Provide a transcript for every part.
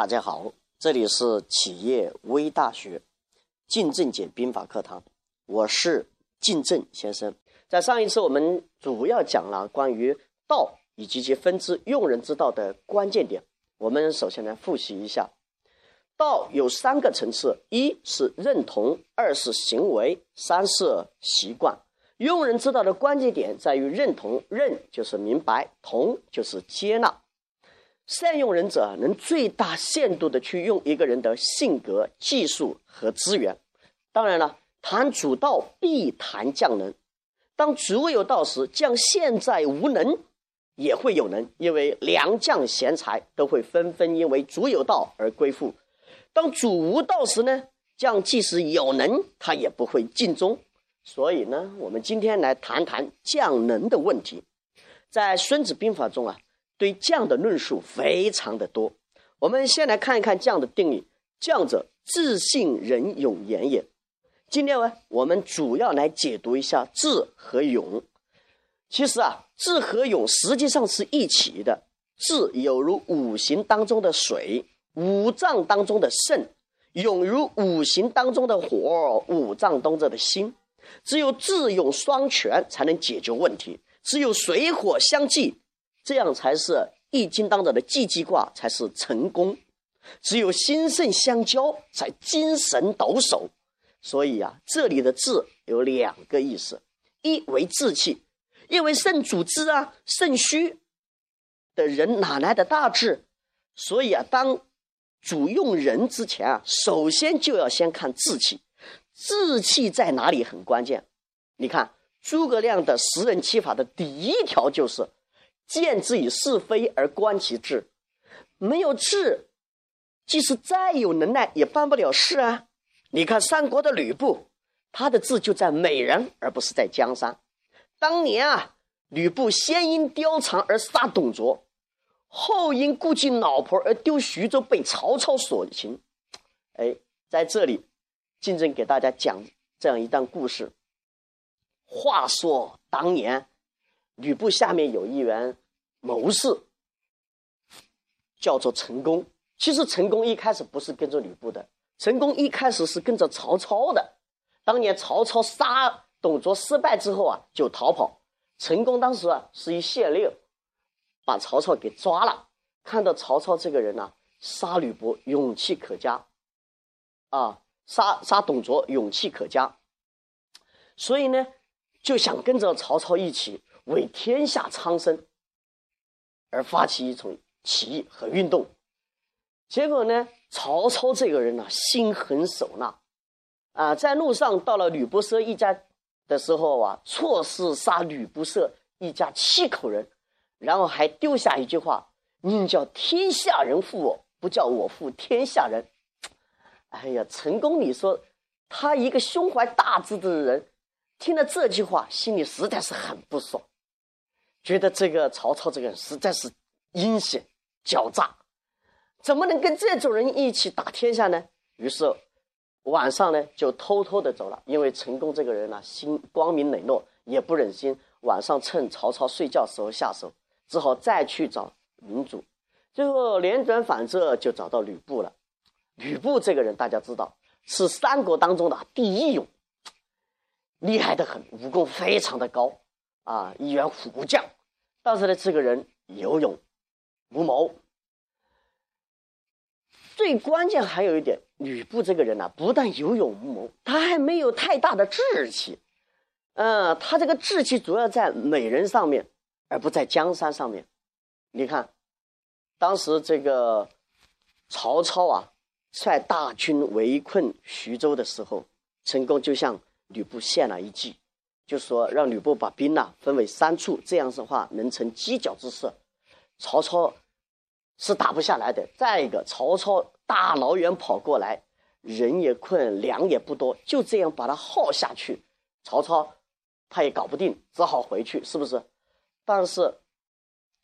大家好，这里是企业微大学晋正解兵法课堂，我是晋正先生。在上一次我们主要讲了关于道以及其分支用人之道的关键点。我们首先来复习一下，道有三个层次：一是认同，二是行为，三是习惯。用人之道的关键点在于认同，认就是明白，同就是接纳。善用人者能最大限度的去用一个人的性格、技术和资源。当然了，谈主道必谈将能。当主有道时，将现在无能也会有能，因为良将贤才都会纷纷因为主有道而归附。当主无道时呢，将即使有能，他也不会尽忠。所以呢，我们今天来谈谈将能的问题。在《孙子兵法》中啊，对将的论述非常的多。我们先来看一看将的定义：将者，自信人勇严也。今天呢，我们主要来解读一下智和勇。其实啊，智和勇实际上是一起的。智有如五行当中的水，五脏当中的肾；勇如五行当中的火，五脏当中的心。只有智勇双全，才能解决问题；只有水火相济，这样才是易经当中的济济卦才是成功；只有心肾相交，才精神抖擞。所以啊，这里的志有两个意思：一为志气，因为肾主智啊，肾虚的人哪来的大志？所以啊，当主用人之前啊，首先就要先看志气。志气在哪里很关键，你看诸葛亮的识人七法的第一条就是见之以是非而观其志，没有志，即使再有能耐也办不了事啊。你看三国的吕布，他的志就在美人而不是在江山。当年啊，吕布先因貂蝉而杀董卓，后因顾忌老婆而丢徐州被曹操所擒。哎，在这里。金正给大家讲这样一段故事。话说当年，吕布下面有一员谋士，叫做陈宫。其实陈宫一开始不是跟着吕布的，陈宫一开始是跟着曹操的。当年曹操杀董卓失败之后啊，就逃跑。陈宫当时啊是一县令，把曹操给抓了。看到曹操这个人呢，杀吕布勇气可嘉，啊。杀杀董卓勇气可嘉，所以呢，就想跟着曹操一起为天下苍生而发起一种起义和运动。结果呢，曹操这个人呢，心狠手辣，啊，在路上到了吕不奢一家的时候啊，错失杀吕不奢一家七口人，然后还丢下一句话：“宁叫天下人负我，不叫我负天下人。”哎呀，成功！你说他一个胸怀大志的人，听了这句话，心里实在是很不爽，觉得这个曹操这个人实在是阴险狡诈，怎么能跟这种人一起打天下呢？于是晚上呢，就偷偷的走了。因为成功这个人呢，心光明磊落，也不忍心晚上趁曹操睡觉时候下手，只好再去找明主。最后连转反侧，就找到吕布了。吕布这个人，大家知道是三国当中的第一勇，厉害的很，武功非常的高啊，一员虎将。但是呢，这个人有勇无谋。最关键还有一点，吕布这个人呢，不但有勇无谋，他还没有太大的志气。嗯，他这个志气主要在美人上面，而不在江山上面。你看，当时这个曹操啊。率大军围困徐州的时候，陈宫就向吕布献了一计，就说让吕布把兵呐分为三处，这样子的话能成犄角之势。曹操是打不下来的。再一个，曹操大老远跑过来，人也困，粮也不多，就这样把他耗下去，曹操他也搞不定，只好回去，是不是？但是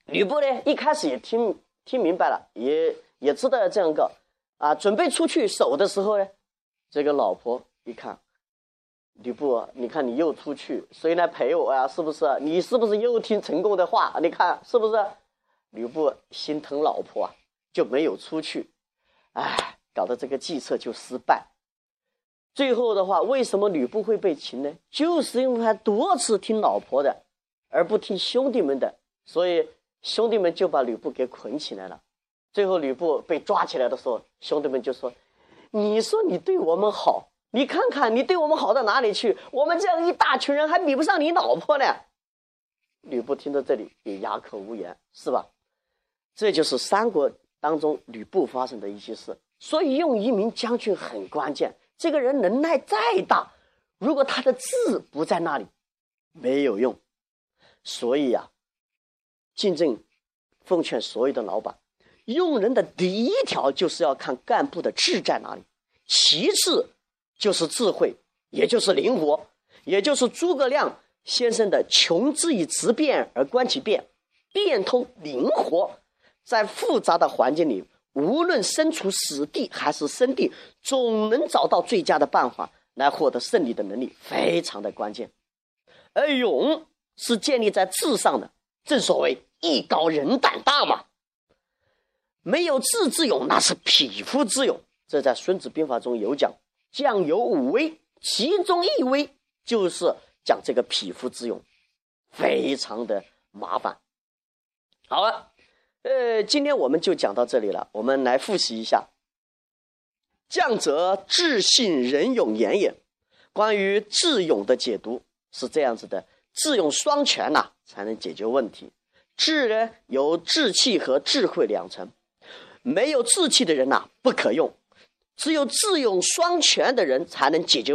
吕布呢，一开始也听听明白了，也也知道这样个。啊，准备出去守的时候呢，这个老婆一看，吕布，你看你又出去，谁来陪我呀？是不是？你是不是又听陈宫的话？你看是不是？吕布心疼老婆，就没有出去。哎，搞得这个计策就失败。最后的话，为什么吕布会被擒呢？就是因为他多次听老婆的，而不听兄弟们的，所以兄弟们就把吕布给捆起来了。最后吕布被抓起来的时候，兄弟们就说：“你说你对我们好，你看看你对我们好到哪里去？我们这样一大群人还比不上你老婆呢。”吕布听到这里也哑口无言，是吧？这就是三国当中吕布发生的一些事。所以用一名将军很关键。这个人能耐再大，如果他的志不在那里，没有用。所以呀，竞争奉劝所有的老板，用人的第一条就是要看干部的志在哪里，其次就是智慧，也就是灵活，也就是诸葛亮先生的“穷之以直变而观其变，变通灵活”，在复杂的环境里。无论身处死地还是生地，总能找到最佳的办法来获得胜利的能力，非常的关键。而勇是建立在智上的，正所谓艺高人胆大嘛。没有智之勇，那是匹夫之勇。这在《孙子兵法》中有讲，将有五威，其中一威就是讲这个匹夫之勇，非常的麻烦。好了。呃，今天我们就讲到这里了。我们来复习一下：“将则智信仁勇严也。”关于智勇的解读是这样子的：智勇双全呐，才能解决问题。智呢，有志气和智慧两层。没有志气的人呐，不可用；只有智勇双全的人，才能解决问题。